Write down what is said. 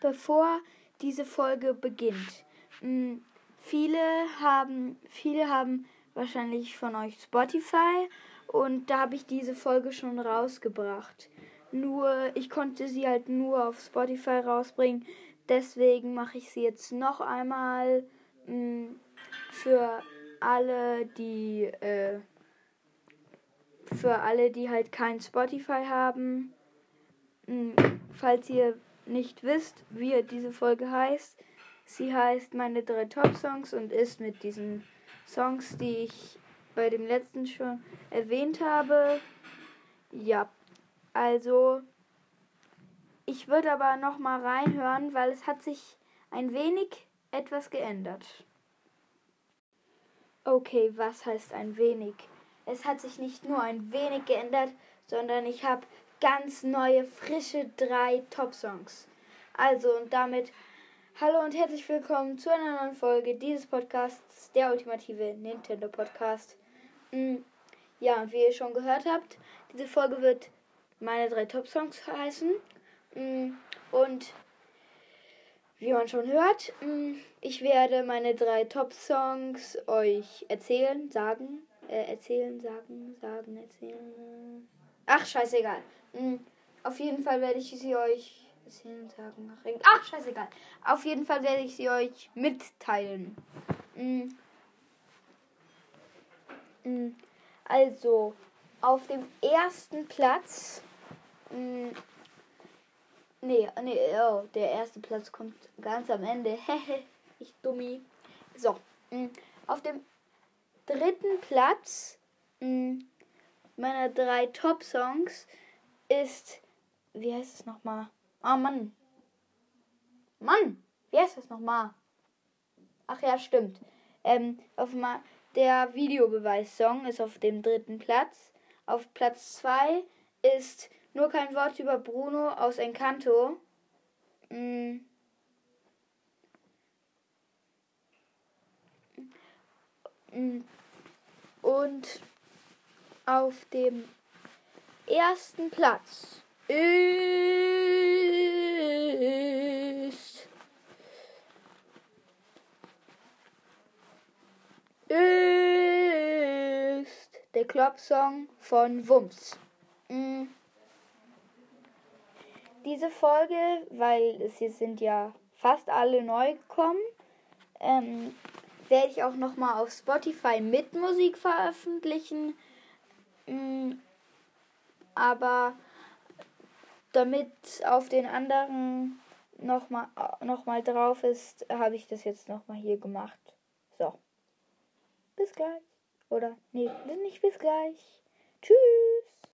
bevor diese Folge beginnt. Mm, viele haben, viele haben wahrscheinlich von euch Spotify und da habe ich diese Folge schon rausgebracht. Nur ich konnte sie halt nur auf Spotify rausbringen. Deswegen mache ich sie jetzt noch einmal mh, mm, für alle, die äh, für alle, die halt kein Spotify haben. Mh, mm, falls ihr nicht wisst, wie diese Folge heißt, sie heißt meine drei Top-Songs und ist mit diesen Songs, die ich bei dem letzten schon erwähnt habe. Ja, also, ich würde aber noch mal reinhören, weil es hat sich ein wenig etwas geändert. Okay, was heißt ein wenig? Es hat sich nicht nur ein wenig geändert, sondern ich habe ganz neue, frische drei Top-Songs. Also und damit hallo und herzlich willkommen zu einer neuen Folge dieses Podcasts, der ultimative Nintendo Podcast. Mm, ja, und wie ihr schon gehört habt, diese Folge wird meine drei Top-Songs heißen. Mm, und wie man schon hört, mm, ich werde meine drei Top-Songs euch erzählen, sagen, äh, erzählen, sagen, sagen, erzählen. Ach, scheißegal. Mm, auf jeden Fall werde ich sie euch. Ach, scheißegal. Auf jeden Fall werde ich sie euch mitteilen. Also, auf dem ersten Platz Mm, nee, nee, oh, der erste Platz kommt ganz am Ende. Ich dummi. So, mh, mm, auf dem dritten Platz mh, mm, meiner drei Top-Songs ist, wie heißt es nochmal? Oh, Mann. Mann, wie heißt das nochmal? Ach ja, stimmt. Ähm, auf ma der Videobeweis-Song ist auf dem dritten Platz. Auf Platz zwei ist nur kein Wort über Bruno aus Encanto. Mm. Mm. Und auf dem ersten Platz ist ist der Club-Song von Wumms. Mm diese Folge, weil sie sind ja fast alle neu gekommen, ähm, werde ich auch noch mal auf Spotify mit Musik veröffentlichen. Ähm, aber damit auf den anderen noch mal, noch mal drauf ist, habe ich das jetzt noch mal hier gemacht. So. Bis gleich. Oder nee, nicht bis gleich. Tschüss.